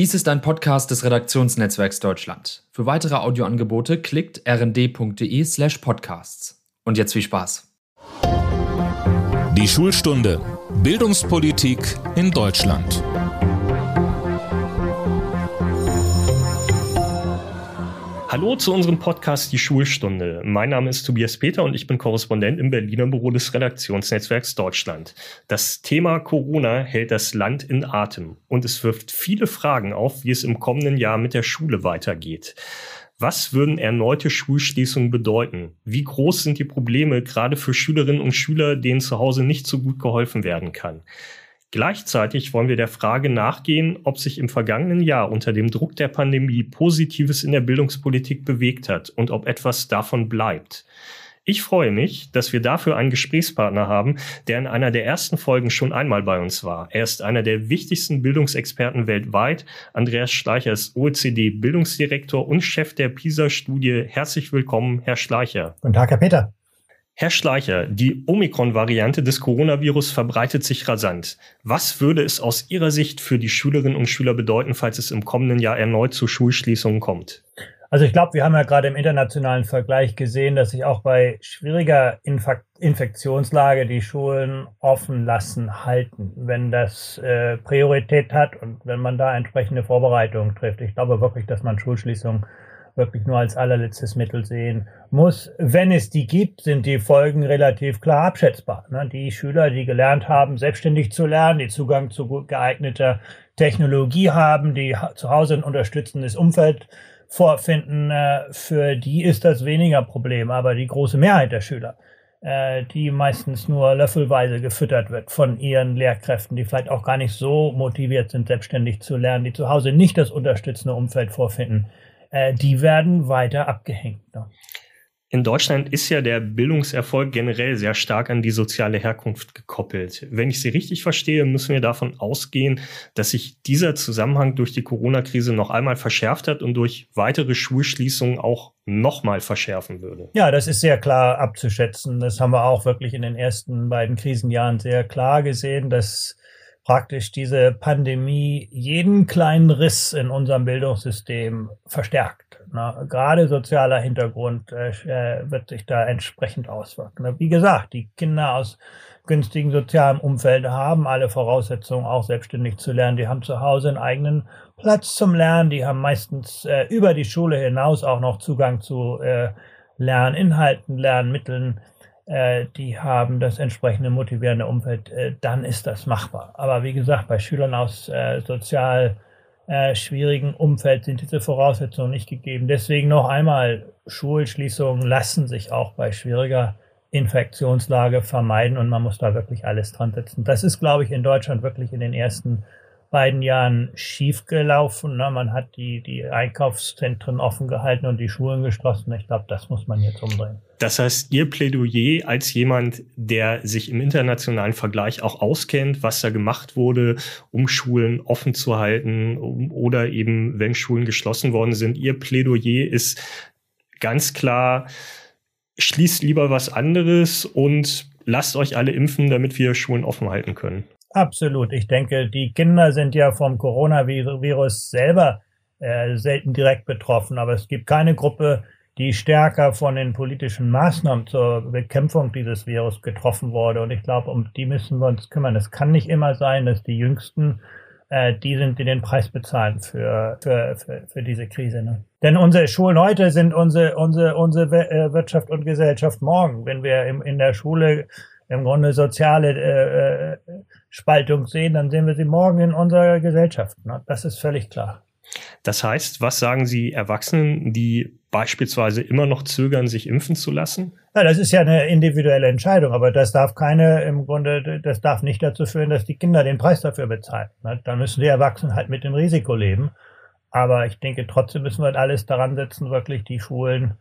Dies ist ein Podcast des Redaktionsnetzwerks Deutschland. Für weitere Audioangebote klickt rnd.de slash podcasts. Und jetzt viel Spaß. Die Schulstunde Bildungspolitik in Deutschland. Hallo zu unserem Podcast Die Schulstunde. Mein Name ist Tobias Peter und ich bin Korrespondent im Berliner Büro des Redaktionsnetzwerks Deutschland. Das Thema Corona hält das Land in Atem und es wirft viele Fragen auf, wie es im kommenden Jahr mit der Schule weitergeht. Was würden erneute Schulschließungen bedeuten? Wie groß sind die Probleme gerade für Schülerinnen und Schüler, denen zu Hause nicht so gut geholfen werden kann? Gleichzeitig wollen wir der Frage nachgehen, ob sich im vergangenen Jahr unter dem Druck der Pandemie Positives in der Bildungspolitik bewegt hat und ob etwas davon bleibt. Ich freue mich, dass wir dafür einen Gesprächspartner haben, der in einer der ersten Folgen schon einmal bei uns war. Er ist einer der wichtigsten Bildungsexperten weltweit. Andreas Schleicher ist OECD-Bildungsdirektor und Chef der PISA-Studie. Herzlich willkommen, Herr Schleicher. Guten Tag, Herr Peter. Herr Schleicher, die Omikron-Variante des Coronavirus verbreitet sich rasant. Was würde es aus Ihrer Sicht für die Schülerinnen und Schüler bedeuten, falls es im kommenden Jahr erneut zu Schulschließungen kommt? Also ich glaube, wir haben ja gerade im internationalen Vergleich gesehen, dass sich auch bei schwieriger Infek Infektionslage die Schulen offen lassen halten, wenn das äh, Priorität hat und wenn man da entsprechende Vorbereitungen trifft. Ich glaube wirklich, dass man Schulschließungen wirklich nur als allerletztes Mittel sehen muss. Wenn es die gibt, sind die Folgen relativ klar abschätzbar. Ne? Die Schüler, die gelernt haben, selbstständig zu lernen, die Zugang zu gut geeigneter Technologie haben, die zu Hause ein unterstützendes Umfeld vorfinden, äh, für die ist das weniger Problem. Aber die große Mehrheit der Schüler, äh, die meistens nur löffelweise gefüttert wird von ihren Lehrkräften, die vielleicht auch gar nicht so motiviert sind, selbstständig zu lernen, die zu Hause nicht das unterstützende Umfeld vorfinden, äh, die werden weiter abgehängt. Ne? In Deutschland ist ja der Bildungserfolg generell sehr stark an die soziale Herkunft gekoppelt. Wenn ich Sie richtig verstehe, müssen wir davon ausgehen, dass sich dieser Zusammenhang durch die Corona-Krise noch einmal verschärft hat und durch weitere Schulschließungen auch nochmal verschärfen würde. Ja, das ist sehr klar abzuschätzen. Das haben wir auch wirklich in den ersten beiden Krisenjahren sehr klar gesehen, dass praktisch diese Pandemie jeden kleinen Riss in unserem Bildungssystem verstärkt. Na, gerade sozialer Hintergrund äh, äh, wird sich da entsprechend auswirken. Wie gesagt, die Kinder aus günstigen sozialen Umfeld haben alle Voraussetzungen, auch selbstständig zu lernen. Die haben zu Hause einen eigenen Platz zum Lernen. Die haben meistens äh, über die Schule hinaus auch noch Zugang zu äh, Lerninhalten, Lernmitteln äh, die haben das entsprechende motivierende Umfeld, äh, dann ist das machbar. Aber wie gesagt, bei Schülern aus äh, sozial äh, schwierigen Umfeld sind diese Voraussetzungen nicht gegeben. Deswegen noch einmal, Schulschließungen lassen sich auch bei schwieriger Infektionslage vermeiden und man muss da wirklich alles dran setzen. Das ist, glaube ich, in Deutschland wirklich in den ersten beiden Jahren schiefgelaufen. Ne? Man hat die, die Einkaufszentren offen gehalten und die Schulen geschlossen. Ich glaube, das muss man jetzt umdrehen. Das heißt, Ihr Plädoyer als jemand, der sich im internationalen Vergleich auch auskennt, was da gemacht wurde, um Schulen offen zu halten um, oder eben, wenn Schulen geschlossen worden sind, Ihr Plädoyer ist ganz klar, schließt lieber was anderes und lasst euch alle impfen, damit wir Schulen offen halten können. Absolut. Ich denke, die Kinder sind ja vom Coronavirus selber äh, selten direkt betroffen, aber es gibt keine Gruppe, die stärker von den politischen Maßnahmen zur Bekämpfung dieses Virus getroffen wurde. Und ich glaube, um die müssen wir uns kümmern. Es kann nicht immer sein, dass die Jüngsten äh, die sind, die den Preis bezahlen für, für, für, für diese Krise. Ne? Denn unsere Schulen heute sind unsere, unsere, unsere äh, Wirtschaft und Gesellschaft morgen. Wenn wir im, in der Schule im Grunde soziale äh, äh, Spaltung sehen, dann sehen wir sie morgen in unserer Gesellschaft. Ne? Das ist völlig klar. Das heißt, was sagen Sie Erwachsenen, die beispielsweise immer noch zögern, sich impfen zu lassen? Ja, das ist ja eine individuelle Entscheidung, aber das darf keine, im Grunde, das darf nicht dazu führen, dass die Kinder den Preis dafür bezahlen. Ne? Da müssen die Erwachsenen halt mit dem Risiko leben. Aber ich denke, trotzdem müssen wir alles daran setzen, wirklich die Schulen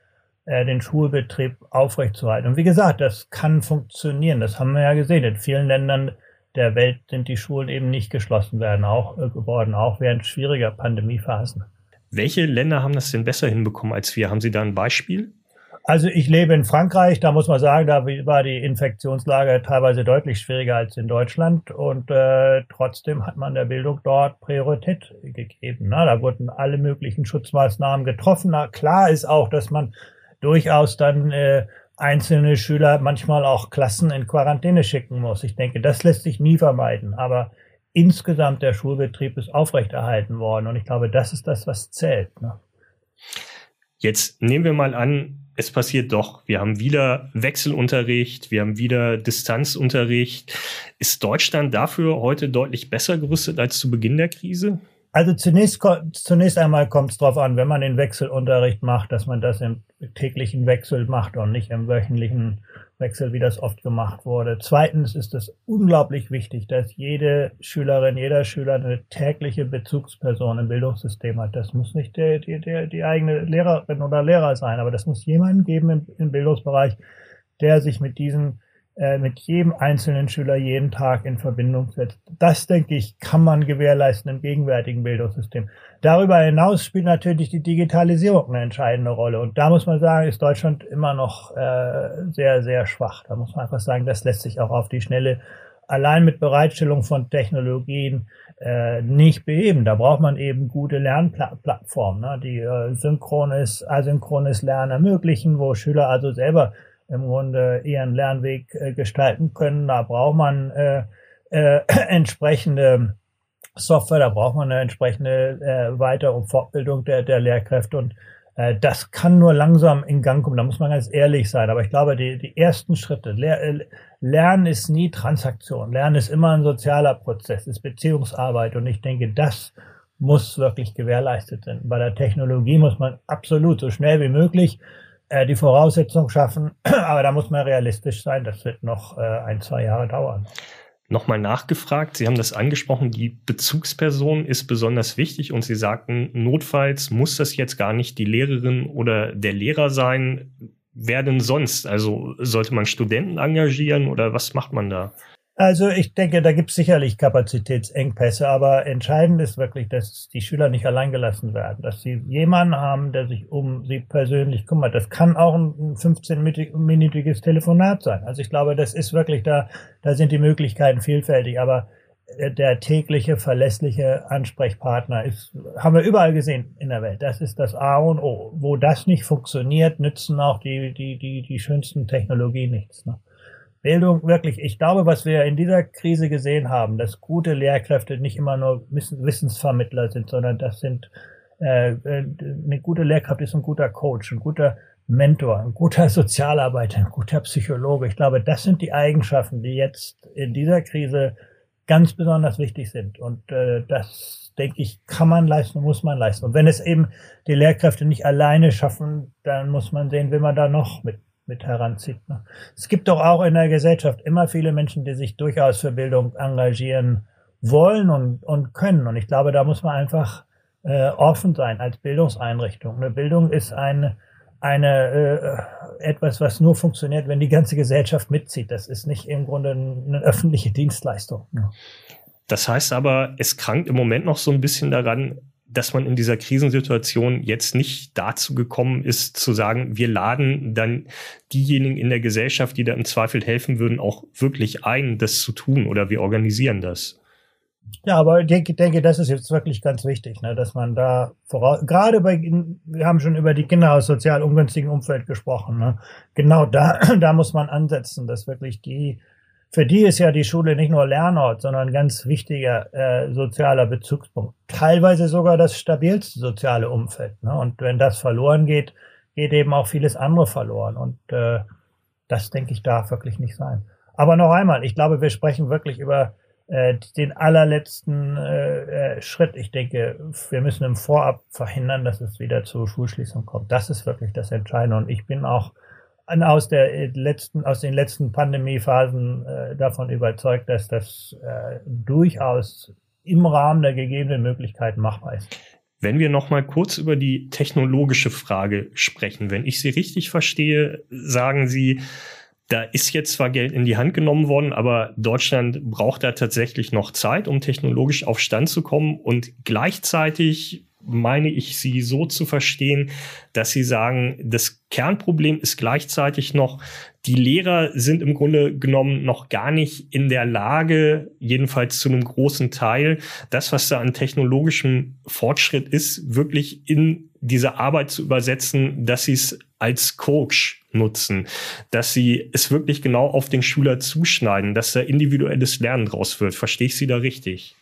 äh, den Schulbetrieb aufrechtzuerhalten. Und wie gesagt, das kann funktionieren. Das haben wir ja gesehen. In vielen Ländern der Welt sind die Schulen eben nicht geschlossen werden, auch äh, geworden, auch während schwieriger Pandemiephasen. Welche Länder haben das denn besser hinbekommen als wir? Haben Sie da ein Beispiel? Also ich lebe in Frankreich, da muss man sagen, da war die Infektionslage teilweise deutlich schwieriger als in Deutschland und äh, trotzdem hat man der Bildung dort Priorität gegeben. Na, da wurden alle möglichen Schutzmaßnahmen getroffen. Na, klar ist auch, dass man durchaus dann äh, einzelne Schüler manchmal auch Klassen in Quarantäne schicken muss. Ich denke, das lässt sich nie vermeiden. Aber insgesamt der Schulbetrieb ist aufrechterhalten worden und ich glaube, das ist das, was zählt. Ne? Jetzt nehmen wir mal an, es passiert doch. Wir haben wieder Wechselunterricht, wir haben wieder Distanzunterricht. Ist Deutschland dafür heute deutlich besser gerüstet als zu Beginn der Krise? Also zunächst, zunächst einmal kommt es darauf an, wenn man den Wechselunterricht macht, dass man das im täglichen Wechsel macht und nicht im wöchentlichen Wechsel, wie das oft gemacht wurde. Zweitens ist es unglaublich wichtig, dass jede Schülerin, jeder Schüler eine tägliche Bezugsperson im Bildungssystem hat. Das muss nicht die, der, die eigene Lehrerin oder Lehrer sein, aber das muss jemanden geben im, im Bildungsbereich, der sich mit diesen mit jedem einzelnen Schüler jeden Tag in Verbindung setzt. Das, denke ich, kann man gewährleisten im gegenwärtigen Bildungssystem. Darüber hinaus spielt natürlich die Digitalisierung eine entscheidende Rolle. Und da muss man sagen, ist Deutschland immer noch äh, sehr, sehr schwach. Da muss man einfach sagen, das lässt sich auch auf die Schnelle allein mit Bereitstellung von Technologien äh, nicht beheben. Da braucht man eben gute Lernplattformen, ne, die äh, synchrones, asynchrones Lernen ermöglichen, wo Schüler also selber im Grunde ihren Lernweg äh, gestalten können. Da braucht man äh, äh, entsprechende Software, da braucht man eine entsprechende äh, Weiter- und Fortbildung der, der Lehrkräfte und äh, das kann nur langsam in Gang kommen, da muss man ganz ehrlich sein. Aber ich glaube, die, die ersten Schritte, Lehr äh, Lernen ist nie Transaktion, Lernen ist immer ein sozialer Prozess, ist Beziehungsarbeit und ich denke, das muss wirklich gewährleistet sein. Bei der Technologie muss man absolut so schnell wie möglich die Voraussetzung schaffen. Aber da muss man realistisch sein. Das wird noch äh, ein, zwei Jahre dauern. Nochmal nachgefragt, Sie haben das angesprochen, die Bezugsperson ist besonders wichtig und Sie sagten, notfalls muss das jetzt gar nicht die Lehrerin oder der Lehrer sein. Wer denn sonst? Also sollte man Studenten engagieren oder was macht man da? Also ich denke, da gibt es sicherlich Kapazitätsengpässe, aber entscheidend ist wirklich, dass die Schüler nicht allein gelassen werden, dass sie jemanden haben, der sich um sie persönlich kümmert. Das kann auch ein 15-minütiges Telefonat sein. Also ich glaube, das ist wirklich da, da sind die Möglichkeiten vielfältig, aber äh, der tägliche, verlässliche Ansprechpartner ist, haben wir überall gesehen in der Welt. Das ist das A und O. Wo das nicht funktioniert, nützen auch die, die, die, die schönsten Technologien nichts. Ne? Bildung wirklich, ich glaube, was wir in dieser Krise gesehen haben, dass gute Lehrkräfte nicht immer nur Wissensvermittler sind, sondern das sind äh, äh, eine gute Lehrkraft ist ein guter Coach, ein guter Mentor, ein guter Sozialarbeiter, ein guter Psychologe. Ich glaube, das sind die Eigenschaften, die jetzt in dieser Krise ganz besonders wichtig sind. Und äh, das, denke ich, kann man leisten, muss man leisten. Und wenn es eben die Lehrkräfte nicht alleine schaffen, dann muss man sehen, will man da noch mit mit heranzieht. Ne? Es gibt doch auch in der Gesellschaft immer viele Menschen, die sich durchaus für Bildung engagieren wollen und, und können. Und ich glaube, da muss man einfach äh, offen sein als Bildungseinrichtung. Eine Bildung ist eine, eine äh, etwas, was nur funktioniert, wenn die ganze Gesellschaft mitzieht. Das ist nicht im Grunde eine öffentliche Dienstleistung. Ne? Das heißt aber, es krankt im Moment noch so ein bisschen daran, dass man in dieser Krisensituation jetzt nicht dazu gekommen ist, zu sagen, wir laden dann diejenigen in der Gesellschaft, die da im Zweifel helfen würden, auch wirklich ein, das zu tun oder wir organisieren das. Ja, aber ich denke, denke, das ist jetzt wirklich ganz wichtig, ne, dass man da voraus, gerade bei, wir haben schon über die Kinder aus sozial ungünstigen Umfeld gesprochen, ne, genau da, da muss man ansetzen, dass wirklich die für die ist ja die Schule nicht nur Lernort, sondern ein ganz wichtiger äh, sozialer Bezugspunkt. Teilweise sogar das stabilste soziale Umfeld. Ne? Und wenn das verloren geht, geht eben auch vieles andere verloren. Und äh, das, denke ich, darf wirklich nicht sein. Aber noch einmal, ich glaube, wir sprechen wirklich über äh, den allerletzten äh, äh, Schritt. Ich denke, wir müssen im Vorab verhindern, dass es wieder zur Schulschließung kommt. Das ist wirklich das Entscheidende. Und ich bin auch aus der äh, letzten, aus den letzten Pandemiephasen äh, davon überzeugt, dass das äh, durchaus im Rahmen der gegebenen Möglichkeiten machbar ist. Wenn wir noch mal kurz über die technologische Frage sprechen, wenn ich Sie richtig verstehe, sagen Sie, da ist jetzt zwar Geld in die Hand genommen worden, aber Deutschland braucht da tatsächlich noch Zeit, um technologisch auf Stand zu kommen und gleichzeitig meine ich Sie so zu verstehen, dass Sie sagen, das Kernproblem ist gleichzeitig noch, die Lehrer sind im Grunde genommen noch gar nicht in der Lage, jedenfalls zu einem großen Teil, das, was da an technologischem Fortschritt ist, wirklich in diese Arbeit zu übersetzen, dass sie es als Coach nutzen, dass sie es wirklich genau auf den Schüler zuschneiden, dass da individuelles Lernen draus wird. Verstehe ich Sie da richtig?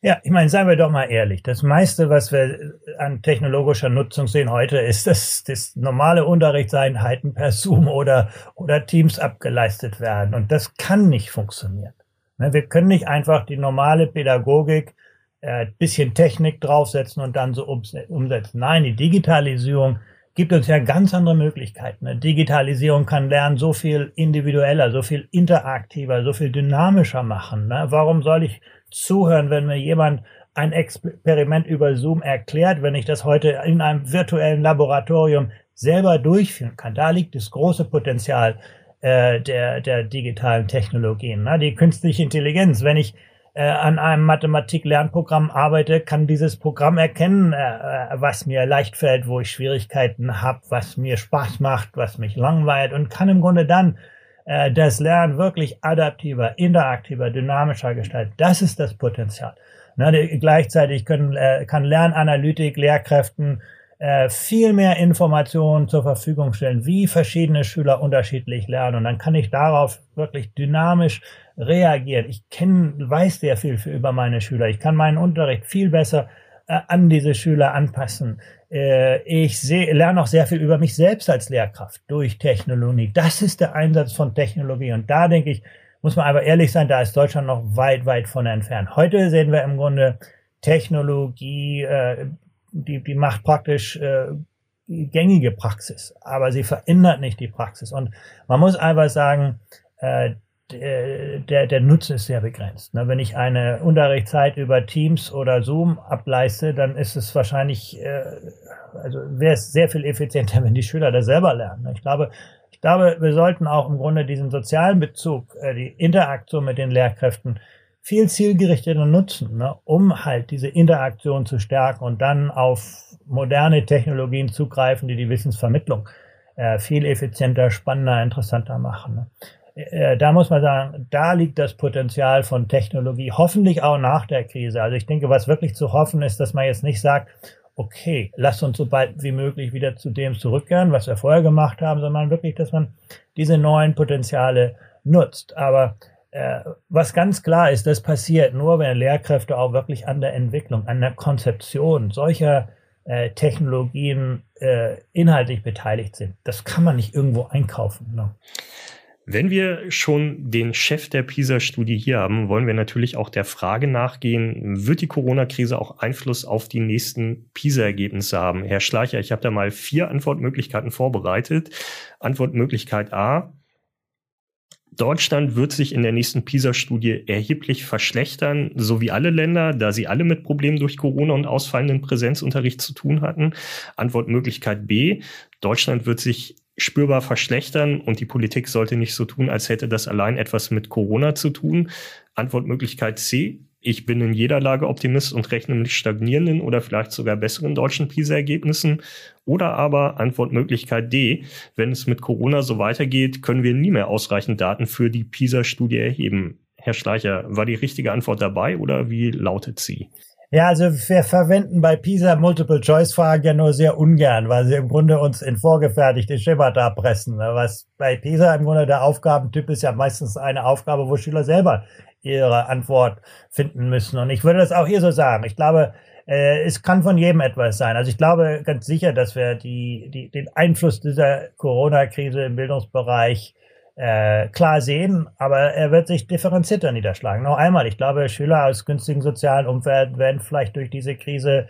Ja, ich meine, seien wir doch mal ehrlich. Das meiste, was wir an technologischer Nutzung sehen heute, ist, dass das normale Unterrichtseinheiten per Zoom oder, oder Teams abgeleistet werden. Und das kann nicht funktionieren. Ne, wir können nicht einfach die normale Pädagogik äh, bisschen Technik draufsetzen und dann so umsetzen. Nein, die Digitalisierung gibt uns ja ganz andere Möglichkeiten. Eine Digitalisierung kann Lernen so viel individueller, so viel interaktiver, so viel dynamischer machen. Ne? Warum soll ich zuhören, wenn mir jemand ein Experiment über Zoom erklärt, wenn ich das heute in einem virtuellen Laboratorium selber durchführen kann? Da liegt das große Potenzial äh, der, der digitalen Technologien. Ne? Die künstliche Intelligenz, wenn ich äh, an einem Mathematik-Lernprogramm arbeite, kann dieses Programm erkennen, äh, äh, was mir leicht fällt, wo ich Schwierigkeiten habe, was mir Spaß macht, was mich langweilt und kann im Grunde dann äh, das Lernen wirklich adaptiver, interaktiver, dynamischer gestalten. Das ist das Potenzial. Die, gleichzeitig können, äh, kann Lernanalytik Lehrkräften äh, viel mehr Informationen zur Verfügung stellen, wie verschiedene Schüler unterschiedlich lernen. Und dann kann ich darauf wirklich dynamisch reagieren. Ich kenne, weiß sehr viel für, über meine Schüler. Ich kann meinen Unterricht viel besser äh, an diese Schüler anpassen. Äh, ich seh, lerne auch sehr viel über mich selbst als Lehrkraft durch Technologie. Das ist der Einsatz von Technologie. Und da denke ich, muss man aber ehrlich sein, da ist Deutschland noch weit, weit von entfernt. Heute sehen wir im Grunde Technologie, äh, die, die macht praktisch äh, gängige Praxis, aber sie verändert nicht die Praxis. Und man muss einfach sagen, äh, der, der Nutzen ist sehr begrenzt. Ne? Wenn ich eine Unterrichtszeit über Teams oder Zoom ableiste, dann ist es wahrscheinlich, äh, also wäre es sehr viel effizienter, wenn die Schüler das selber lernen. Ne? Ich glaube, ich glaube, wir sollten auch im Grunde diesen sozialen Bezug, äh, die Interaktion mit den Lehrkräften viel zielgerichteter nutzen, ne? um halt diese Interaktion zu stärken und dann auf moderne Technologien zugreifen, die die Wissensvermittlung äh, viel effizienter, spannender, interessanter machen. Ne? Äh, da muss man sagen, da liegt das Potenzial von Technologie, hoffentlich auch nach der Krise. Also ich denke, was wirklich zu hoffen ist, dass man jetzt nicht sagt, okay, lasst uns so bald wie möglich wieder zu dem zurückkehren, was wir vorher gemacht haben, sondern wirklich, dass man diese neuen Potenziale nutzt. Aber äh, was ganz klar ist, das passiert nur, wenn Lehrkräfte auch wirklich an der Entwicklung, an der Konzeption solcher äh, Technologien äh, inhaltlich beteiligt sind. Das kann man nicht irgendwo einkaufen. Ne? Wenn wir schon den Chef der PISA-Studie hier haben, wollen wir natürlich auch der Frage nachgehen, wird die Corona-Krise auch Einfluss auf die nächsten PISA-Ergebnisse haben? Herr Schleicher, ich habe da mal vier Antwortmöglichkeiten vorbereitet. Antwortmöglichkeit A. Deutschland wird sich in der nächsten PISA-Studie erheblich verschlechtern, so wie alle Länder, da sie alle mit Problemen durch Corona und ausfallenden Präsenzunterricht zu tun hatten. Antwortmöglichkeit B. Deutschland wird sich spürbar verschlechtern und die Politik sollte nicht so tun, als hätte das allein etwas mit Corona zu tun. Antwortmöglichkeit C. Ich bin in jeder Lage Optimist und rechne mit stagnierenden oder vielleicht sogar besseren deutschen PISA-Ergebnissen. Oder aber Antwortmöglichkeit D. Wenn es mit Corona so weitergeht, können wir nie mehr ausreichend Daten für die PISA-Studie erheben. Herr Schleicher, war die richtige Antwort dabei oder wie lautet sie? Ja, also wir verwenden bei PISA Multiple-Choice-Fragen ja nur sehr ungern, weil sie im Grunde uns in vorgefertigte Schemata pressen. Ne? Was bei PISA im Grunde der Aufgabentyp ist ja meistens eine Aufgabe, wo Schüler selber ihre Antwort finden müssen. Und ich würde das auch hier so sagen. Ich glaube, äh, es kann von jedem etwas sein. Also ich glaube ganz sicher, dass wir die, die, den Einfluss dieser Corona-Krise im Bildungsbereich äh, klar sehen, aber er wird sich differenzierter niederschlagen. Noch einmal, ich glaube, Schüler aus günstigen sozialen Umfeld werden vielleicht durch diese Krise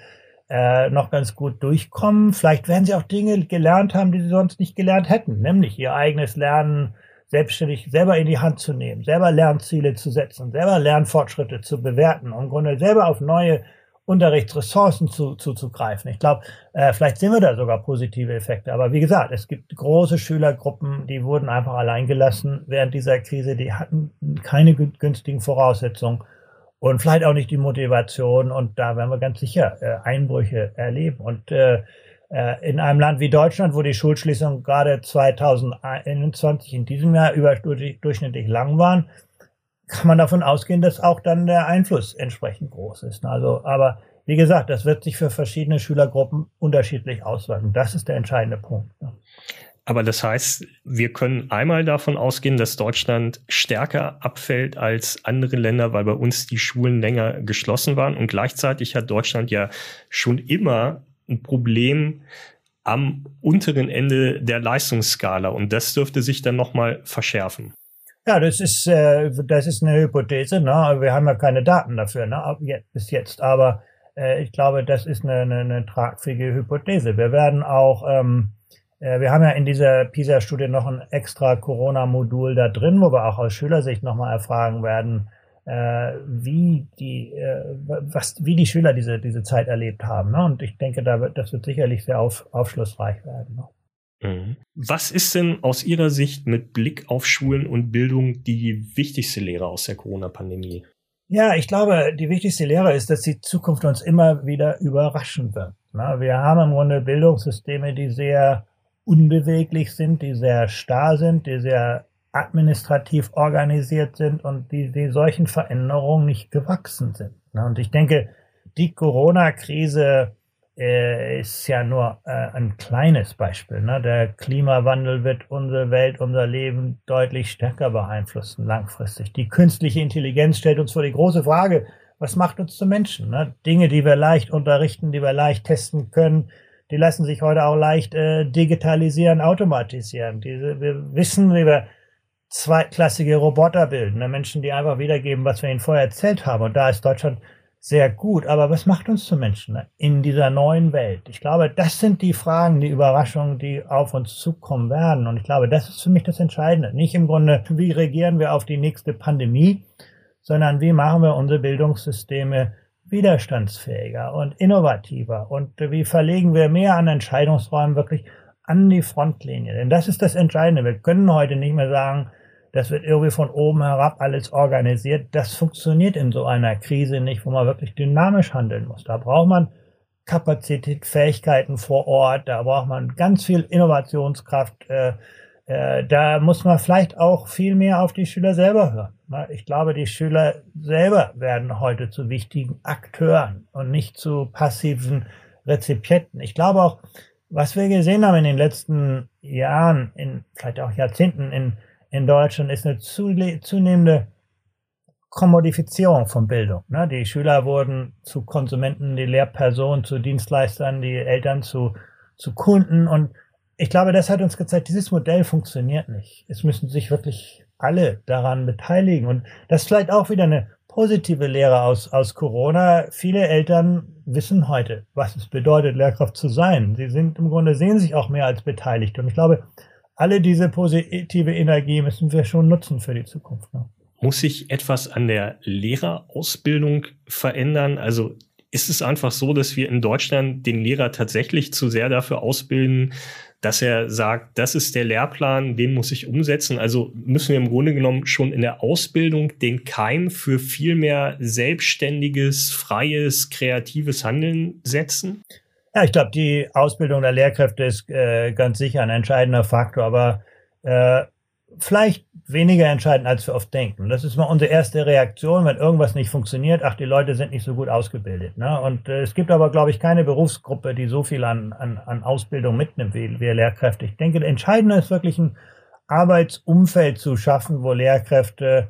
äh, noch ganz gut durchkommen. Vielleicht werden sie auch Dinge gelernt haben, die sie sonst nicht gelernt hätten, nämlich ihr eigenes Lernen selbstständig selber in die Hand zu nehmen, selber Lernziele zu setzen, selber Lernfortschritte zu bewerten, im Grunde selber auf neue Unterrichtsressourcen zu, zuzugreifen. Ich glaube, äh, vielleicht sehen wir da sogar positive Effekte. Aber wie gesagt, es gibt große Schülergruppen, die wurden einfach allein gelassen während dieser Krise. Die hatten keine günstigen Voraussetzungen, und vielleicht auch nicht die Motivation. Und da werden wir ganz sicher äh, Einbrüche erleben. Und äh, äh in einem Land wie Deutschland, wo die Schulschließungen gerade 2021 in diesem Jahr überdurchschnittlich lang waren, kann man davon ausgehen, dass auch dann der Einfluss entsprechend groß ist. Also, aber wie gesagt, das wird sich für verschiedene Schülergruppen unterschiedlich auswirken. Das ist der entscheidende Punkt. Ne? Aber das heißt, wir können einmal davon ausgehen, dass Deutschland stärker abfällt als andere Länder, weil bei uns die Schulen länger geschlossen waren. Und gleichzeitig hat Deutschland ja schon immer ein Problem am unteren Ende der Leistungsskala. Und das dürfte sich dann nochmal verschärfen. Ja, das ist, äh, das ist eine Hypothese. Ne? Wir haben ja keine Daten dafür ne? bis jetzt. Aber äh, ich glaube, das ist eine, eine, eine tragfähige Hypothese. Wir werden auch ähm, äh, wir haben ja in dieser PISA-Studie noch ein extra Corona-Modul da drin, wo wir auch aus Schülersicht nochmal erfragen werden, äh, wie die, äh, was, wie die Schüler diese, diese Zeit erlebt haben. Ne? Und ich denke, da wird, das wird sicherlich sehr auf, aufschlussreich werden. Ne? Mhm. Was ist denn aus Ihrer Sicht mit Blick auf Schulen und Bildung die wichtigste Lehre aus der Corona-Pandemie? Ja, ich glaube, die wichtigste Lehre ist, dass die Zukunft uns immer wieder überraschen wird. Wir haben im Grunde Bildungssysteme, die sehr unbeweglich sind, die sehr starr sind, die sehr administrativ organisiert sind und die, die solchen Veränderungen nicht gewachsen sind. Und ich denke, die Corona-Krise äh, ist ja nur äh, ein kleines Beispiel. Ne? Der Klimawandel wird unsere Welt, unser Leben deutlich stärker beeinflussen langfristig. Die künstliche Intelligenz stellt uns vor die große Frage, was macht uns zu Menschen? Ne? Dinge, die wir leicht unterrichten, die wir leicht testen können, die lassen sich heute auch leicht äh, digitalisieren, automatisieren. Diese, wir wissen, wie wir zweitklassige Roboter bilden, ne? Menschen, die einfach wiedergeben, was wir ihnen vorher erzählt haben. Und da ist Deutschland sehr gut. Aber was macht uns zu Menschen in dieser neuen Welt? Ich glaube, das sind die Fragen, die Überraschungen, die auf uns zukommen werden. Und ich glaube, das ist für mich das Entscheidende. Nicht im Grunde, wie reagieren wir auf die nächste Pandemie, sondern wie machen wir unsere Bildungssysteme widerstandsfähiger und innovativer und wie verlegen wir mehr an Entscheidungsräumen wirklich an die Frontlinie. Denn das ist das Entscheidende. Wir können heute nicht mehr sagen, das wird irgendwie von oben herab alles organisiert. Das funktioniert in so einer Krise nicht, wo man wirklich dynamisch handeln muss. Da braucht man Kapazität, Fähigkeiten vor Ort, da braucht man ganz viel Innovationskraft. Äh, äh, da muss man vielleicht auch viel mehr auf die Schüler selber hören. Ich glaube, die Schüler selber werden heute zu wichtigen Akteuren und nicht zu passiven Rezipienten. Ich glaube auch, was wir gesehen haben in den letzten Jahren, in vielleicht auch Jahrzehnten in, in Deutschland, ist eine zunehmende Kommodifizierung von Bildung. Ne? Die Schüler wurden zu Konsumenten, die Lehrpersonen zu Dienstleistern, die Eltern zu, zu Kunden. Und ich glaube, das hat uns gezeigt, dieses Modell funktioniert nicht. Es müssen sich wirklich alle daran beteiligen. Und das ist vielleicht auch wieder eine positive Lehre aus, aus Corona. Viele Eltern wissen heute, was es bedeutet, Lehrkraft zu sein. Sie sind im Grunde, sehen sich auch mehr als beteiligt. Und ich glaube, alle diese positive Energie müssen wir schon nutzen für die Zukunft. Ne? Muss sich etwas an der Lehrerausbildung verändern? Also ist es einfach so, dass wir in Deutschland den Lehrer tatsächlich zu sehr dafür ausbilden, dass er sagt, das ist der Lehrplan, den muss ich umsetzen. Also müssen wir im Grunde genommen schon in der Ausbildung den Keim für viel mehr selbstständiges, freies, kreatives Handeln setzen? Ja, ich glaube, die Ausbildung der Lehrkräfte ist äh, ganz sicher ein entscheidender Faktor, aber äh, vielleicht weniger entscheidend, als wir oft denken. Das ist mal unsere erste Reaktion, wenn irgendwas nicht funktioniert. Ach, die Leute sind nicht so gut ausgebildet. Ne? Und äh, es gibt aber, glaube ich, keine Berufsgruppe, die so viel an, an, an Ausbildung mitnimmt wie, wie Lehrkräfte. Ich denke, entscheidend ist wirklich ein Arbeitsumfeld zu schaffen, wo Lehrkräfte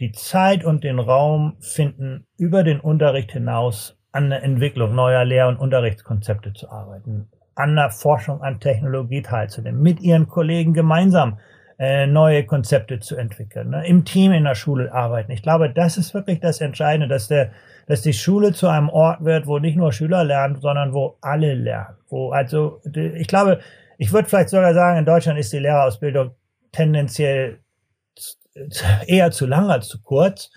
die Zeit und den Raum finden, über den Unterricht hinaus an der Entwicklung neuer Lehr- und Unterrichtskonzepte zu arbeiten, an der Forschung an Technologie teilzunehmen, mit ihren Kollegen gemeinsam äh, neue Konzepte zu entwickeln, ne? im Team in der Schule arbeiten. Ich glaube, das ist wirklich das Entscheidende, dass der, dass die Schule zu einem Ort wird, wo nicht nur Schüler lernen, sondern wo alle lernen. Wo also, ich glaube, ich würde vielleicht sogar sagen, in Deutschland ist die Lehrerausbildung tendenziell eher zu lang als zu kurz.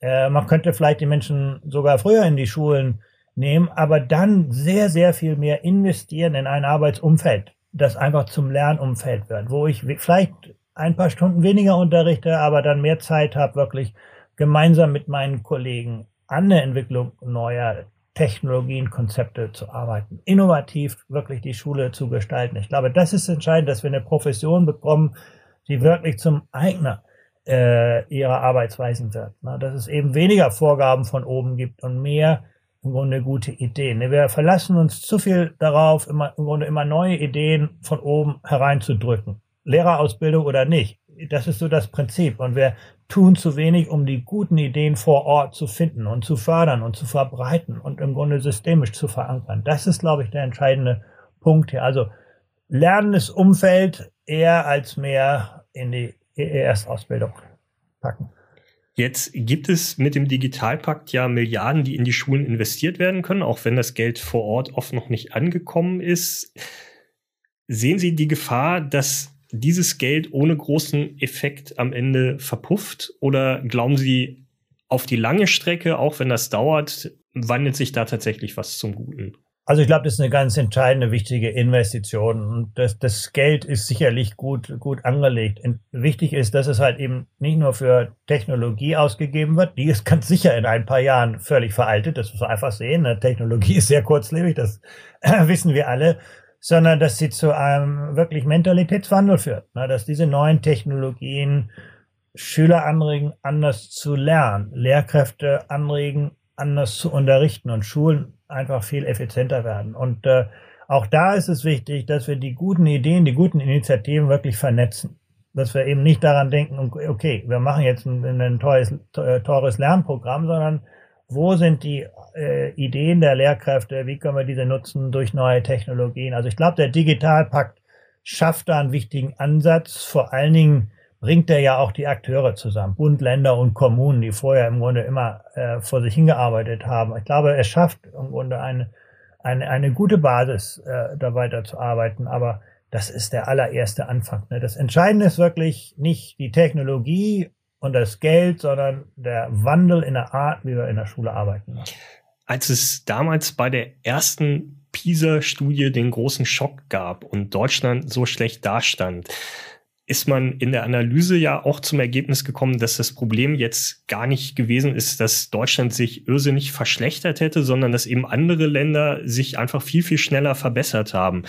Äh, man könnte vielleicht die Menschen sogar früher in die Schulen nehmen, aber dann sehr, sehr viel mehr investieren in ein Arbeitsumfeld, das einfach zum Lernumfeld wird, wo ich vielleicht ein paar Stunden weniger unterrichte, aber dann mehr Zeit habe, wirklich gemeinsam mit meinen Kollegen an der Entwicklung neuer Technologien, Konzepte zu arbeiten, innovativ wirklich die Schule zu gestalten. Ich glaube, das ist entscheidend, dass wir eine Profession bekommen, die wirklich zum Eigner äh, ihrer Arbeitsweisen wird. Ne? Dass es eben weniger Vorgaben von oben gibt und mehr im Grunde gute Ideen. Ne? Wir verlassen uns zu viel darauf, immer, im Grunde immer neue Ideen von oben hereinzudrücken. Lehrerausbildung oder nicht. Das ist so das Prinzip. Und wir tun zu wenig, um die guten Ideen vor Ort zu finden und zu fördern und zu verbreiten und im Grunde systemisch zu verankern. Das ist, glaube ich, der entscheidende Punkt hier. Also lernendes Umfeld eher als mehr in die Erstausbildung packen. Jetzt gibt es mit dem Digitalpakt ja Milliarden, die in die Schulen investiert werden können, auch wenn das Geld vor Ort oft noch nicht angekommen ist. Sehen Sie die Gefahr, dass dieses Geld ohne großen Effekt am Ende verpufft? Oder glauben Sie, auf die lange Strecke, auch wenn das dauert, wandelt sich da tatsächlich was zum Guten? Also ich glaube, das ist eine ganz entscheidende, wichtige Investition. Und das, das Geld ist sicherlich gut, gut angelegt. Und wichtig ist, dass es halt eben nicht nur für Technologie ausgegeben wird. Die ist ganz sicher in ein paar Jahren völlig veraltet. Das muss man einfach sehen. Ne? Technologie ist sehr kurzlebig. Das wissen wir alle sondern dass sie zu einem wirklich Mentalitätswandel führt. Ne? Dass diese neuen Technologien Schüler anregen, anders zu lernen, Lehrkräfte anregen, anders zu unterrichten und Schulen einfach viel effizienter werden. Und äh, auch da ist es wichtig, dass wir die guten Ideen, die guten Initiativen wirklich vernetzen. Dass wir eben nicht daran denken, okay, wir machen jetzt ein, ein teures, teures Lernprogramm, sondern wo sind die äh, Ideen der Lehrkräfte, wie können wir diese nutzen durch neue Technologien. Also ich glaube, der Digitalpakt schafft da einen wichtigen Ansatz. Vor allen Dingen bringt er ja auch die Akteure zusammen, Bund, Länder und Kommunen, die vorher im Grunde immer äh, vor sich hingearbeitet haben. Ich glaube, er schafft im Grunde eine, eine, eine gute Basis, äh, da weiterzuarbeiten. Aber das ist der allererste Anfang. Ne? Das Entscheidende ist wirklich nicht die Technologie und das Geld, sondern der Wandel in der Art, wie wir in der Schule arbeiten. Als es damals bei der ersten PISA-Studie den großen Schock gab und Deutschland so schlecht dastand, ist man in der Analyse ja auch zum Ergebnis gekommen, dass das Problem jetzt gar nicht gewesen ist, dass Deutschland sich irrsinnig verschlechtert hätte, sondern dass eben andere Länder sich einfach viel, viel schneller verbessert haben.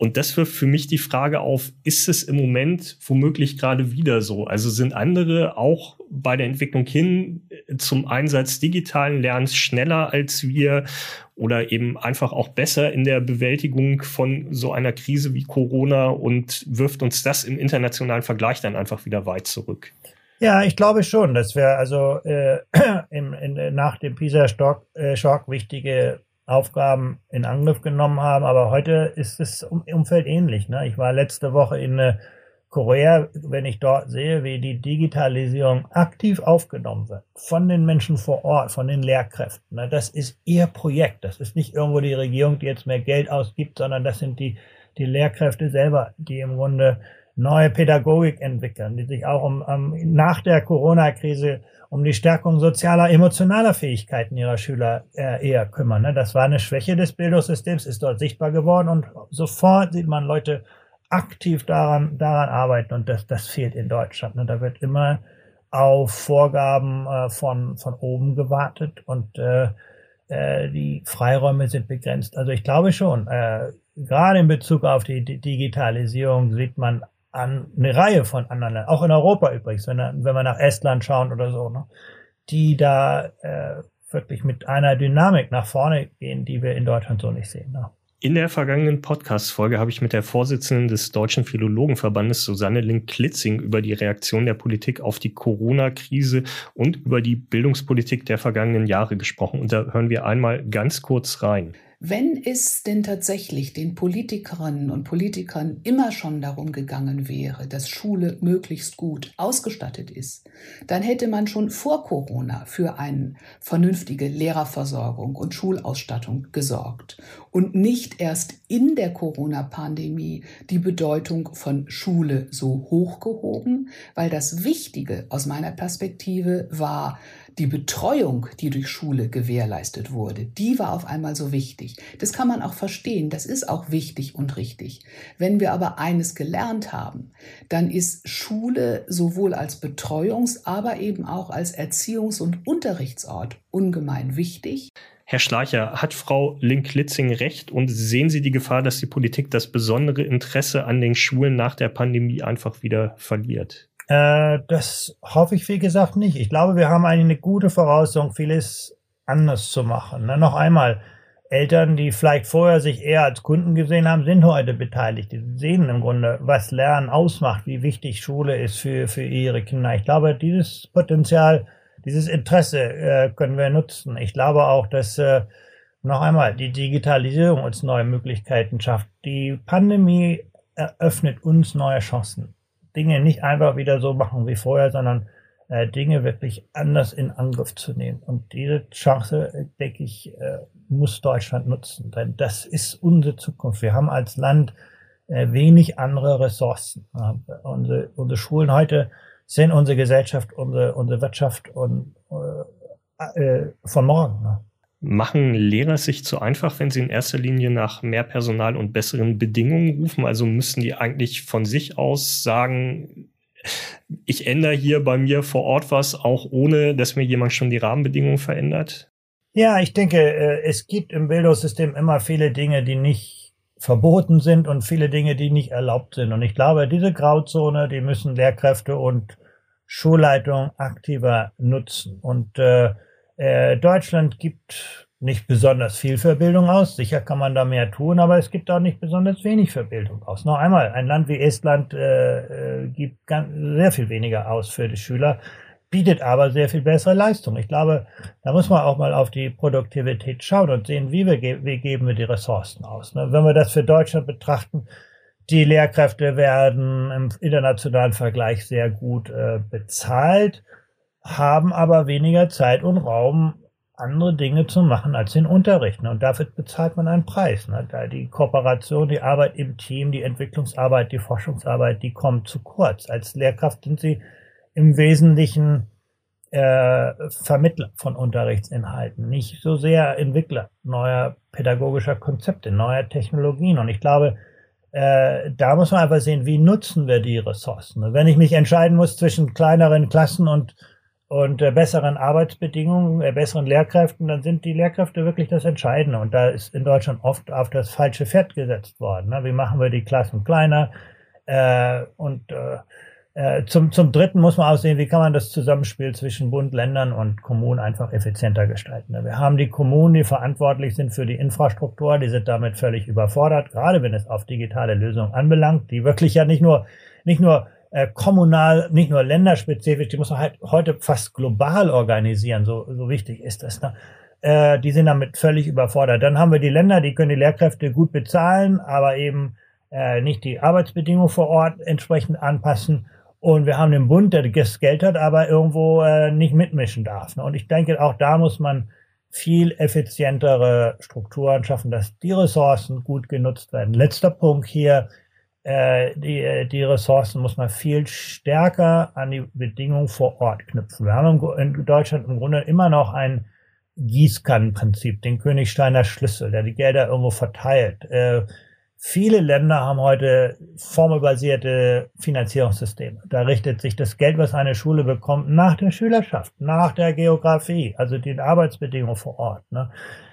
Und das wirft für mich die Frage auf, ist es im Moment womöglich gerade wieder so? Also sind andere auch bei der Entwicklung hin äh, zum Einsatz digitalen Lernens schneller als wir oder eben einfach auch besser in der Bewältigung von so einer Krise wie Corona und wirft uns das im internationalen Vergleich dann einfach wieder weit zurück? Ja, ich glaube schon, dass wir also äh, im, in, nach dem PISA-Schock äh, wichtige Aufgaben in Angriff genommen haben. Aber heute ist das Umfeld ähnlich. Ne? Ich war letzte Woche in äh, Korea, wenn ich dort sehe, wie die Digitalisierung aktiv aufgenommen wird von den Menschen vor Ort, von den Lehrkräften. Ne? Das ist ihr Projekt. Das ist nicht irgendwo die Regierung, die jetzt mehr Geld ausgibt, sondern das sind die, die Lehrkräfte selber, die im Grunde neue Pädagogik entwickeln, die sich auch um, um nach der Corona-Krise um die Stärkung sozialer, emotionaler Fähigkeiten ihrer Schüler äh, eher kümmern. Ne? Das war eine Schwäche des Bildungssystems, ist dort sichtbar geworden und sofort sieht man Leute aktiv daran, daran arbeiten und das, das fehlt in Deutschland. Ne? Da wird immer auf Vorgaben äh, von, von oben gewartet und äh, äh, die Freiräume sind begrenzt. Also ich glaube schon, äh, gerade in Bezug auf die Digitalisierung sieht man an eine Reihe von anderen Ländern, auch in Europa übrigens, wenn, wenn wir nach Estland schauen oder so, ne, die da äh, wirklich mit einer Dynamik nach vorne gehen, die wir in Deutschland so nicht sehen. Ne. In der vergangenen Podcast-Folge habe ich mit der Vorsitzenden des Deutschen Philologenverbandes Susanne Link-Klitzing über die Reaktion der Politik auf die Corona-Krise und über die Bildungspolitik der vergangenen Jahre gesprochen. Und da hören wir einmal ganz kurz rein. Wenn es denn tatsächlich den Politikerinnen und Politikern immer schon darum gegangen wäre, dass Schule möglichst gut ausgestattet ist, dann hätte man schon vor Corona für eine vernünftige Lehrerversorgung und Schulausstattung gesorgt und nicht erst in der Corona-Pandemie die Bedeutung von Schule so hochgehoben, weil das Wichtige aus meiner Perspektive war, die Betreuung, die durch Schule gewährleistet wurde, die war auf einmal so wichtig. Das kann man auch verstehen, das ist auch wichtig und richtig. Wenn wir aber eines gelernt haben, dann ist Schule sowohl als Betreuungs-, aber eben auch als Erziehungs- und Unterrichtsort ungemein wichtig. Herr Schleicher, hat Frau Link-Litzing recht und sehen Sie die Gefahr, dass die Politik das besondere Interesse an den Schulen nach der Pandemie einfach wieder verliert? Äh, das hoffe ich, wie gesagt, nicht. Ich glaube, wir haben eine gute Voraussetzung, vieles anders zu machen. Ne? Noch einmal, Eltern, die vielleicht vorher sich eher als Kunden gesehen haben, sind heute beteiligt. Die sehen im Grunde, was Lernen ausmacht, wie wichtig Schule ist für, für ihre Kinder. Ich glaube, dieses Potenzial, dieses Interesse äh, können wir nutzen. Ich glaube auch, dass äh, noch einmal die Digitalisierung uns neue Möglichkeiten schafft. Die Pandemie eröffnet uns neue Chancen. Dinge nicht einfach wieder so machen wie vorher, sondern äh, Dinge wirklich anders in Angriff zu nehmen. Und diese Chance, äh, denke ich, äh, muss Deutschland nutzen, denn das ist unsere Zukunft. Wir haben als Land äh, wenig andere Ressourcen. Äh, unsere, unsere Schulen heute sind unsere Gesellschaft, unsere, unsere Wirtschaft und äh, äh, von morgen. Machen Lehrer sich zu einfach, wenn sie in erster Linie nach mehr Personal und besseren Bedingungen rufen? Also müssen die eigentlich von sich aus sagen, ich ändere hier bei mir vor Ort was, auch ohne, dass mir jemand schon die Rahmenbedingungen verändert? Ja, ich denke, äh, es gibt im Bildungssystem immer viele Dinge, die nicht verboten sind und viele Dinge, die nicht erlaubt sind. Und ich glaube, diese Grauzone, die müssen Lehrkräfte und Schulleitungen aktiver nutzen. Und äh, äh, Deutschland gibt nicht besonders viel für Bildung aus. Sicher kann man da mehr tun, aber es gibt auch nicht besonders wenig für Bildung aus. Noch einmal, ein Land wie Estland äh, äh, gibt ganz, sehr viel weniger aus für die Schüler, bietet aber sehr viel bessere Leistung. Ich glaube, da muss man auch mal auf die Produktivität schauen und sehen, wie, wir, wie geben wir die Ressourcen aus. Ne? Wenn wir das für Deutschland betrachten, die Lehrkräfte werden im internationalen Vergleich sehr gut äh, bezahlt haben aber weniger Zeit und Raum, andere Dinge zu machen als den Unterricht. Und dafür bezahlt man einen Preis. Ne? Da die Kooperation, die Arbeit im Team, die Entwicklungsarbeit, die Forschungsarbeit, die kommt zu kurz. Als Lehrkraft sind sie im Wesentlichen äh, Vermittler von Unterrichtsinhalten, nicht so sehr Entwickler neuer pädagogischer Konzepte, neuer Technologien. Und ich glaube, äh, da muss man einfach sehen, wie nutzen wir die Ressourcen. Wenn ich mich entscheiden muss zwischen kleineren Klassen und und äh, besseren Arbeitsbedingungen, äh, besseren Lehrkräften, dann sind die Lehrkräfte wirklich das Entscheidende. Und da ist in Deutschland oft auf das falsche Pferd gesetzt worden. Ne? Wie machen wir die Klassen kleiner? Äh, und äh, äh, zum, zum Dritten muss man auch sehen, wie kann man das Zusammenspiel zwischen Bund, Ländern und Kommunen einfach effizienter gestalten. Ne? Wir haben die Kommunen, die verantwortlich sind für die Infrastruktur, die sind damit völlig überfordert, gerade wenn es auf digitale Lösungen anbelangt, die wirklich ja nicht nur, nicht nur äh, kommunal, nicht nur länderspezifisch, die muss man halt heute fast global organisieren, so, so wichtig ist das. Ne? Äh, die sind damit völlig überfordert. Dann haben wir die Länder, die können die Lehrkräfte gut bezahlen, aber eben äh, nicht die Arbeitsbedingungen vor Ort entsprechend anpassen. Und wir haben den Bund, der das Geld hat, aber irgendwo äh, nicht mitmischen darf. Ne? Und ich denke, auch da muss man viel effizientere Strukturen schaffen, dass die Ressourcen gut genutzt werden. Letzter Punkt hier, äh, die, äh, die Ressourcen muss man viel stärker an die Bedingungen vor Ort knüpfen. Wir haben in Deutschland im Grunde immer noch ein Gießkannenprinzip, den Königsteiner Schlüssel, der die Gelder irgendwo verteilt. Äh, viele Länder haben heute formelbasierte Finanzierungssysteme. Da richtet sich das Geld, was eine Schule bekommt, nach der Schülerschaft, nach der Geografie, also den Arbeitsbedingungen vor Ort. Ne?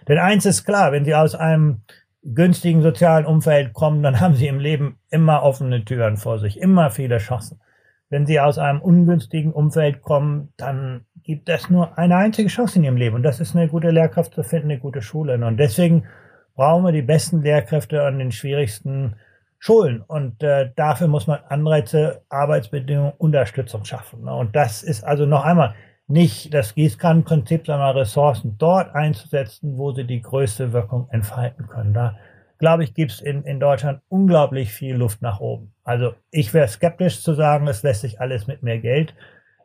Denn eins ist klar, wenn Sie aus einem günstigen sozialen Umfeld kommen, dann haben sie im Leben immer offene Türen vor sich, immer viele Chancen. Wenn sie aus einem ungünstigen Umfeld kommen, dann gibt es nur eine einzige Chance in ihrem Leben und das ist eine gute Lehrkraft zu finden, eine gute Schule. Und deswegen brauchen wir die besten Lehrkräfte an den schwierigsten Schulen und äh, dafür muss man Anreize, Arbeitsbedingungen, Unterstützung schaffen. Und das ist also noch einmal, nicht das Gießkannenprinzip, sondern Ressourcen dort einzusetzen, wo sie die größte Wirkung entfalten können. Da, glaube ich, gibt es in, in Deutschland unglaublich viel Luft nach oben. Also ich wäre skeptisch zu sagen, es lässt sich alles mit mehr Geld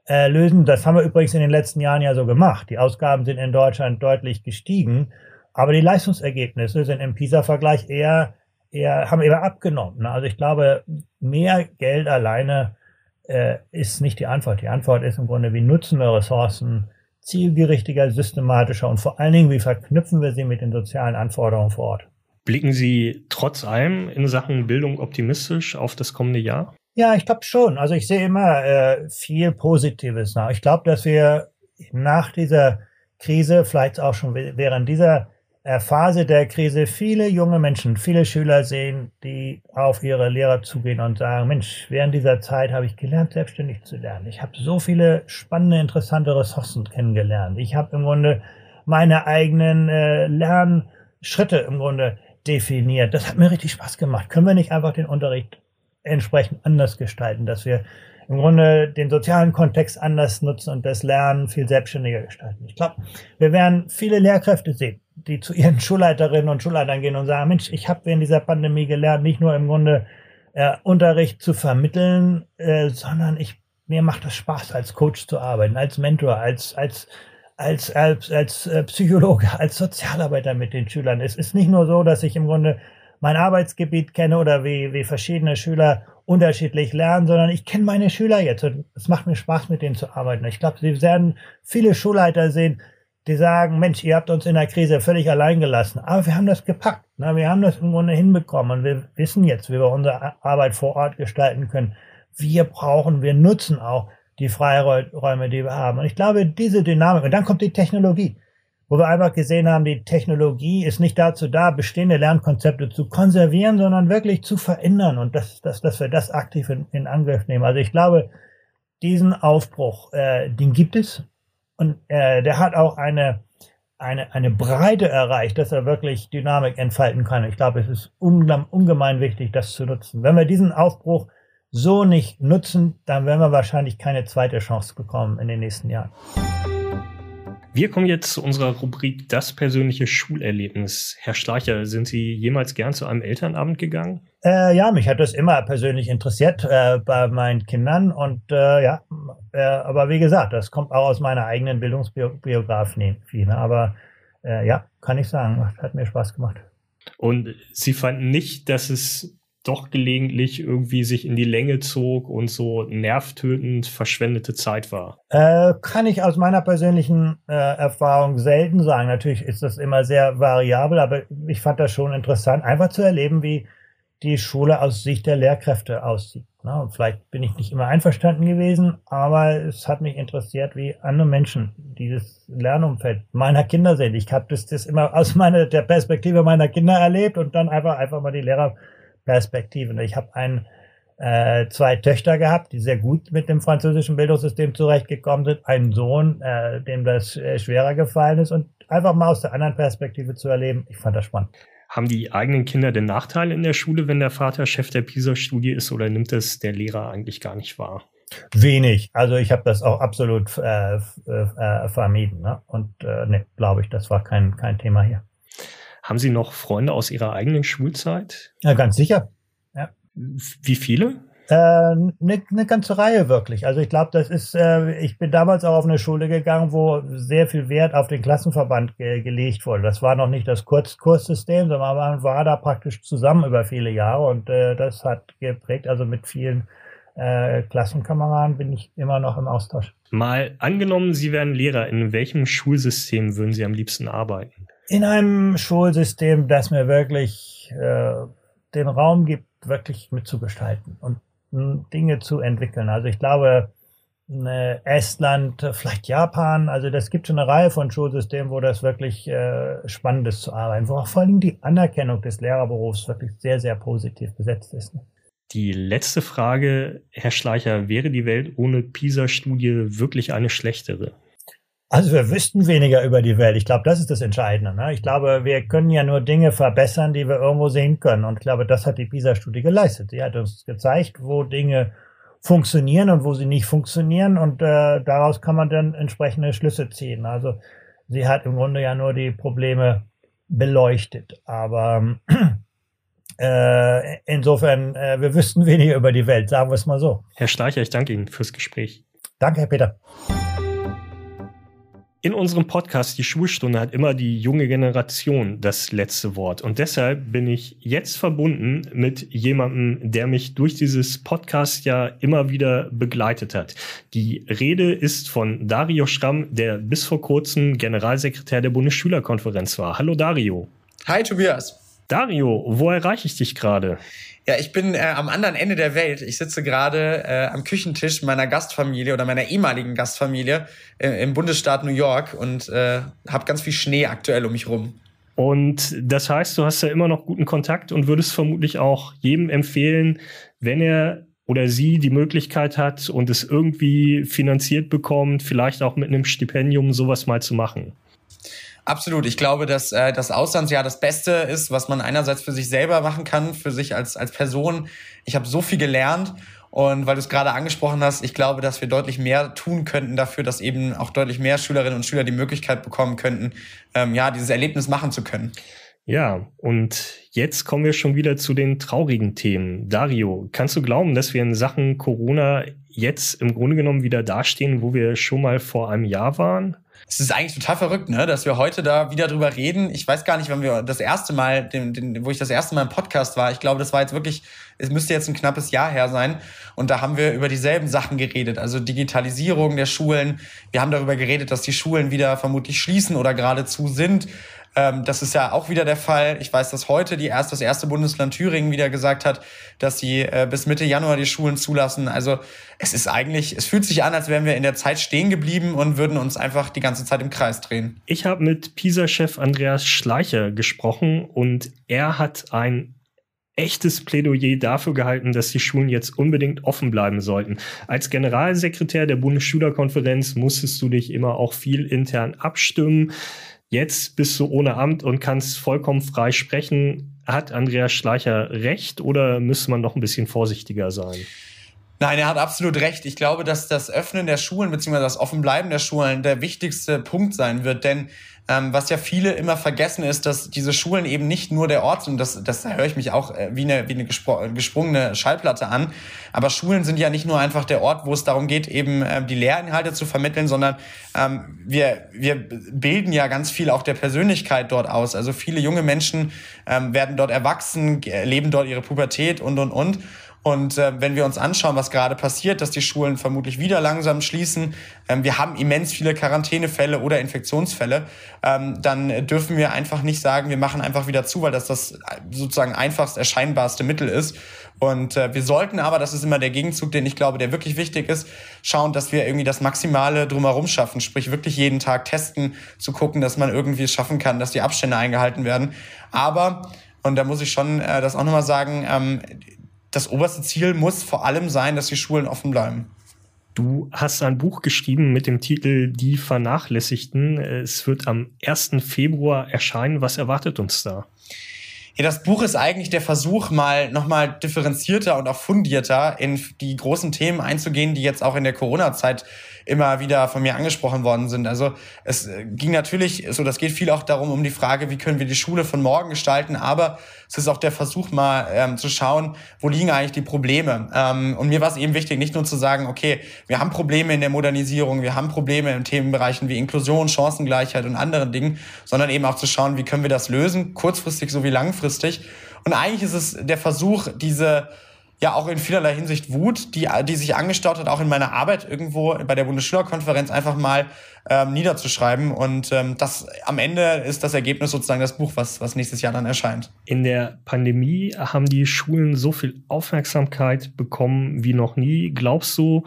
äh, lösen. Das haben wir übrigens in den letzten Jahren ja so gemacht. Die Ausgaben sind in Deutschland deutlich gestiegen, aber die Leistungsergebnisse sind im PISA-Vergleich eher, eher, haben eher abgenommen. Also ich glaube, mehr Geld alleine äh, ist nicht die Antwort. Die Antwort ist im Grunde, wie nutzen wir Ressourcen zielgerichtiger, systematischer und vor allen Dingen, wie verknüpfen wir sie mit den sozialen Anforderungen vor Ort. Blicken Sie trotz allem in Sachen Bildung optimistisch auf das kommende Jahr? Ja, ich glaube schon. Also ich sehe immer äh, viel Positives nach. Ich glaube, dass wir nach dieser Krise, vielleicht auch schon während dieser Phase der Krise, viele junge Menschen, viele Schüler sehen, die auf ihre Lehrer zugehen und sagen, Mensch, während dieser Zeit habe ich gelernt, selbstständig zu lernen. Ich habe so viele spannende, interessante Ressourcen kennengelernt. Ich habe im Grunde meine eigenen äh, Lernschritte im Grunde definiert. Das hat mir richtig Spaß gemacht. Können wir nicht einfach den Unterricht entsprechend anders gestalten, dass wir im Grunde den sozialen Kontext anders nutzen und das Lernen viel selbstständiger gestalten. Ich glaube, wir werden viele Lehrkräfte sehen, die zu ihren Schulleiterinnen und Schulleitern gehen und sagen, Mensch, ich habe während dieser Pandemie gelernt, nicht nur im Grunde äh, Unterricht zu vermitteln, äh, sondern ich mir macht das Spaß, als Coach zu arbeiten, als Mentor, als als als, als, als äh, Psychologe, als Sozialarbeiter mit den Schülern. Es ist nicht nur so, dass ich im Grunde mein Arbeitsgebiet kenne oder wie, wie verschiedene Schüler unterschiedlich lernen, sondern ich kenne meine Schüler jetzt und es macht mir Spaß, mit denen zu arbeiten. Ich glaube, Sie werden viele Schulleiter sehen, die sagen, Mensch, ihr habt uns in der Krise völlig allein gelassen. Aber wir haben das gepackt. Ne? Wir haben das im Grunde hinbekommen und wir wissen jetzt, wie wir unsere Arbeit vor Ort gestalten können. Wir brauchen, wir nutzen auch die Freiräume, die wir haben. Und ich glaube, diese Dynamik, und dann kommt die Technologie, wo wir einfach gesehen haben, die Technologie ist nicht dazu da, bestehende Lernkonzepte zu konservieren, sondern wirklich zu verändern und dass, dass, dass wir das aktiv in, in Angriff nehmen. Also ich glaube, diesen Aufbruch, äh, den gibt es und äh, der hat auch eine, eine, eine Breite erreicht, dass er wirklich Dynamik entfalten kann. Ich glaube, es ist ungemein wichtig, das zu nutzen. Wenn wir diesen Aufbruch so nicht nutzen, dann werden wir wahrscheinlich keine zweite Chance bekommen in den nächsten Jahren. Wir kommen jetzt zu unserer Rubrik Das persönliche Schulerlebnis. Herr Schleicher, sind Sie jemals gern zu einem Elternabend gegangen? Äh, ja, mich hat das immer persönlich interessiert äh, bei meinen Kindern und äh, ja, äh, aber wie gesagt, das kommt auch aus meiner eigenen Bildungsbiografie. Ne? Aber äh, ja, kann ich sagen, hat mir Spaß gemacht. Und Sie fanden nicht, dass es doch gelegentlich irgendwie sich in die Länge zog und so nervtötend verschwendete Zeit war? Äh, kann ich aus meiner persönlichen äh, Erfahrung selten sagen. Natürlich ist das immer sehr variabel, aber ich fand das schon interessant, einfach zu erleben, wie die Schule aus Sicht der Lehrkräfte aussieht. Na, vielleicht bin ich nicht immer einverstanden gewesen, aber es hat mich interessiert, wie andere Menschen dieses Lernumfeld meiner Kinder sehen. Ich habe das, das immer aus meiner der Perspektive meiner Kinder erlebt und dann einfach einfach mal die Lehrer Perspektiven. Ich habe ein, äh, zwei Töchter gehabt, die sehr gut mit dem französischen Bildungssystem zurechtgekommen sind, einen Sohn, äh, dem das äh, schwerer gefallen ist und einfach mal aus der anderen Perspektive zu erleben, ich fand das spannend. Haben die eigenen Kinder den Nachteil in der Schule, wenn der Vater Chef der PISA-Studie ist oder nimmt das der Lehrer eigentlich gar nicht wahr? Wenig. Also ich habe das auch absolut äh, äh, vermieden. Ne? Und äh, ne, glaube ich, das war kein, kein Thema hier. Haben Sie noch Freunde aus Ihrer eigenen Schulzeit? Ja, ganz sicher. Ja. Wie viele? Eine äh, ne, ne ganze Reihe wirklich. Also ich glaube, das ist, äh, ich bin damals auch auf eine Schule gegangen, wo sehr viel Wert auf den Klassenverband ge gelegt wurde. Das war noch nicht das Kurz Kurssystem, sondern man war da praktisch zusammen über viele Jahre und äh, das hat geprägt. Also mit vielen äh, Klassenkameraden bin ich immer noch im Austausch. Mal angenommen, Sie wären Lehrer, in welchem Schulsystem würden Sie am liebsten arbeiten? In einem Schulsystem, das mir wirklich äh, den Raum gibt, wirklich mitzugestalten und mh, Dinge zu entwickeln. Also ich glaube, äh, Estland, vielleicht Japan, also das gibt schon eine Reihe von Schulsystemen, wo das wirklich äh, spannend ist zu arbeiten, wo auch vor allem die Anerkennung des Lehrerberufs wirklich sehr, sehr positiv besetzt ist. Ne? Die letzte Frage, Herr Schleicher, wäre die Welt ohne PISA-Studie wirklich eine schlechtere? Also wir wüssten weniger über die Welt. Ich glaube, das ist das Entscheidende. Ne? Ich glaube, wir können ja nur Dinge verbessern, die wir irgendwo sehen können. Und ich glaube, das hat die PISA-Studie geleistet. Sie hat uns gezeigt, wo Dinge funktionieren und wo sie nicht funktionieren. Und äh, daraus kann man dann entsprechende Schlüsse ziehen. Also sie hat im Grunde ja nur die Probleme beleuchtet. Aber äh, insofern, äh, wir wüssten weniger über die Welt, sagen wir es mal so. Herr Schleicher, ich danke Ihnen fürs Gespräch. Danke, Herr Peter. In unserem Podcast Die Schulstunde hat immer die junge Generation das letzte Wort. Und deshalb bin ich jetzt verbunden mit jemandem, der mich durch dieses Podcast ja immer wieder begleitet hat. Die Rede ist von Dario Schramm, der bis vor kurzem Generalsekretär der Bundesschülerkonferenz war. Hallo Dario. Hi Tobias. Dario, wo erreiche ich dich gerade? Ja, ich bin äh, am anderen Ende der Welt. Ich sitze gerade äh, am Küchentisch meiner Gastfamilie oder meiner ehemaligen Gastfamilie äh, im Bundesstaat New York und äh, habe ganz viel Schnee aktuell um mich rum. Und das heißt, du hast ja immer noch guten Kontakt und würdest vermutlich auch jedem empfehlen, wenn er oder sie die Möglichkeit hat und es irgendwie finanziert bekommt, vielleicht auch mit einem Stipendium sowas mal zu machen. Absolut. Ich glaube, dass äh, das Auslandsjahr das Beste ist, was man einerseits für sich selber machen kann, für sich als, als Person. Ich habe so viel gelernt und weil du es gerade angesprochen hast, ich glaube, dass wir deutlich mehr tun könnten dafür, dass eben auch deutlich mehr Schülerinnen und Schüler die Möglichkeit bekommen könnten, ähm, ja, dieses Erlebnis machen zu können. Ja, und jetzt kommen wir schon wieder zu den traurigen Themen. Dario, kannst du glauben, dass wir in Sachen Corona jetzt im Grunde genommen wieder dastehen, wo wir schon mal vor einem Jahr waren? Es ist eigentlich total verrückt, ne, dass wir heute da wieder drüber reden. Ich weiß gar nicht, wann wir das erste Mal, den, den, wo ich das erste Mal im Podcast war. Ich glaube, das war jetzt wirklich, es müsste jetzt ein knappes Jahr her sein. Und da haben wir über dieselben Sachen geredet. Also Digitalisierung der Schulen. Wir haben darüber geredet, dass die Schulen wieder vermutlich schließen oder geradezu sind. Ähm, das ist ja auch wieder der Fall. Ich weiß, dass heute die erst, das erste Bundesland Thüringen wieder gesagt hat, dass sie äh, bis Mitte Januar die Schulen zulassen. Also es ist eigentlich, es fühlt sich an, als wären wir in der Zeit stehen geblieben und würden uns einfach die ganze Zeit im Kreis drehen. Ich habe mit PISA-Chef Andreas Schleicher gesprochen und er hat ein echtes Plädoyer dafür gehalten, dass die Schulen jetzt unbedingt offen bleiben sollten. Als Generalsekretär der Bundesschülerkonferenz musstest du dich immer auch viel intern abstimmen. Jetzt bist du ohne Amt und kannst vollkommen frei sprechen. Hat Andreas Schleicher recht oder müsste man noch ein bisschen vorsichtiger sein? Nein, er hat absolut recht. Ich glaube, dass das Öffnen der Schulen bzw. das Offenbleiben der Schulen der wichtigste Punkt sein wird. Denn ähm, was ja viele immer vergessen ist, dass diese Schulen eben nicht nur der Ort sind. Das, das höre ich mich auch äh, wie eine, wie eine gesprungene Schallplatte an. Aber Schulen sind ja nicht nur einfach der Ort, wo es darum geht, eben äh, die Lehrinhalte zu vermitteln, sondern ähm, wir, wir bilden ja ganz viel auch der Persönlichkeit dort aus. Also viele junge Menschen ähm, werden dort erwachsen, leben dort ihre Pubertät und, und, und. Und äh, wenn wir uns anschauen, was gerade passiert, dass die Schulen vermutlich wieder langsam schließen, ähm, wir haben immens viele Quarantänefälle oder Infektionsfälle, ähm, dann dürfen wir einfach nicht sagen, wir machen einfach wieder zu, weil das das sozusagen einfachst erscheinbarste Mittel ist. Und äh, wir sollten aber, das ist immer der Gegenzug, den ich glaube, der wirklich wichtig ist, schauen, dass wir irgendwie das Maximale drumherum schaffen. Sprich, wirklich jeden Tag testen, zu gucken, dass man irgendwie es schaffen kann, dass die Abstände eingehalten werden. Aber und da muss ich schon äh, das auch nochmal sagen, ähm, das oberste Ziel muss vor allem sein, dass die Schulen offen bleiben. Du hast ein Buch geschrieben mit dem Titel Die Vernachlässigten. Es wird am 1. Februar erscheinen. Was erwartet uns da? Ja, das Buch ist eigentlich der Versuch, mal nochmal differenzierter und auch fundierter in die großen Themen einzugehen, die jetzt auch in der Corona-Zeit immer wieder von mir angesprochen worden sind. Also es äh, ging natürlich, so das geht viel auch darum, um die Frage, wie können wir die Schule von morgen gestalten, aber es ist auch der Versuch mal ähm, zu schauen, wo liegen eigentlich die Probleme. Ähm, und mir war es eben wichtig, nicht nur zu sagen, okay, wir haben Probleme in der Modernisierung, wir haben Probleme in Themenbereichen wie Inklusion, Chancengleichheit und anderen Dingen, sondern eben auch zu schauen, wie können wir das lösen, kurzfristig sowie langfristig. Und eigentlich ist es der Versuch, diese ja auch in vielerlei Hinsicht Wut, die, die sich angestaut hat, auch in meiner Arbeit irgendwo bei der Bundesschülerkonferenz einfach mal ähm, niederzuschreiben. Und ähm, das am Ende ist das Ergebnis sozusagen das Buch, was, was nächstes Jahr dann erscheint. In der Pandemie haben die Schulen so viel Aufmerksamkeit bekommen wie noch nie. Glaubst du,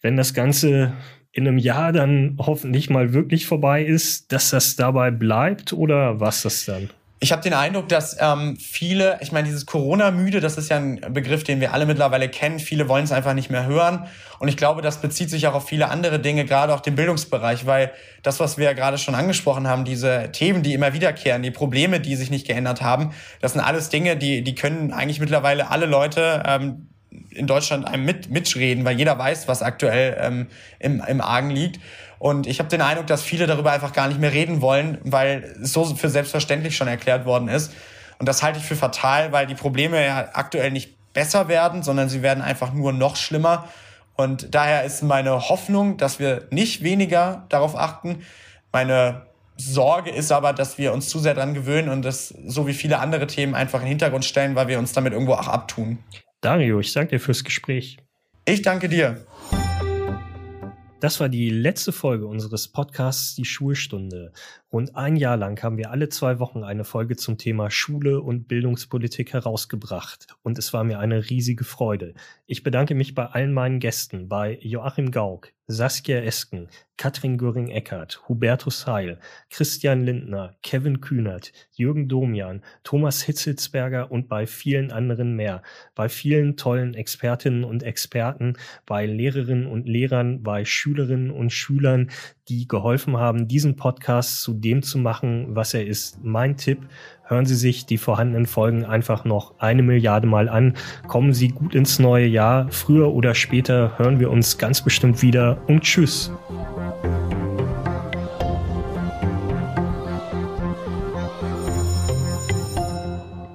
wenn das Ganze in einem Jahr dann hoffentlich mal wirklich vorbei ist, dass das dabei bleibt oder was das dann? Ich habe den Eindruck, dass ähm, viele, ich meine, dieses Corona-müde, das ist ja ein Begriff, den wir alle mittlerweile kennen. Viele wollen es einfach nicht mehr hören. Und ich glaube, das bezieht sich auch auf viele andere Dinge, gerade auch den Bildungsbereich, weil das, was wir ja gerade schon angesprochen haben, diese Themen, die immer wiederkehren, die Probleme, die sich nicht geändert haben, das sind alles Dinge, die, die können eigentlich mittlerweile alle Leute ähm, in Deutschland einem mit, mitreden, weil jeder weiß, was aktuell ähm, im, im Argen liegt. Und ich habe den Eindruck, dass viele darüber einfach gar nicht mehr reden wollen, weil es so für selbstverständlich schon erklärt worden ist. Und das halte ich für fatal, weil die Probleme ja aktuell nicht besser werden, sondern sie werden einfach nur noch schlimmer. Und daher ist meine Hoffnung, dass wir nicht weniger darauf achten, Meine Sorge ist aber, dass wir uns zu sehr daran gewöhnen und das so wie viele andere Themen einfach in den Hintergrund stellen, weil wir uns damit irgendwo auch abtun. Dario, ich danke dir fürs Gespräch. Ich danke dir. Das war die letzte Folge unseres Podcasts Die Schulstunde. Rund ein Jahr lang haben wir alle zwei Wochen eine Folge zum Thema Schule und Bildungspolitik herausgebracht. Und es war mir eine riesige Freude. Ich bedanke mich bei allen meinen Gästen, bei Joachim Gauck, Saskia Esken, Katrin Göring-Eckert, Hubertus Heil, Christian Lindner, Kevin Kühnert, Jürgen Domian, Thomas Hitzelsberger und bei vielen anderen mehr. Bei vielen tollen Expertinnen und Experten, bei Lehrerinnen und Lehrern, bei Schülerinnen und Schülern, die geholfen haben, diesen Podcast zu dem zu machen, was er ist. Mein Tipp, hören Sie sich die vorhandenen Folgen einfach noch eine Milliarde Mal an. Kommen Sie gut ins neue Jahr. Früher oder später hören wir uns ganz bestimmt wieder und tschüss.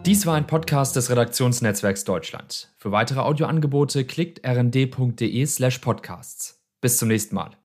Dies war ein Podcast des Redaktionsnetzwerks Deutschland. Für weitere Audioangebote klickt rnd.de slash podcasts. Bis zum nächsten Mal.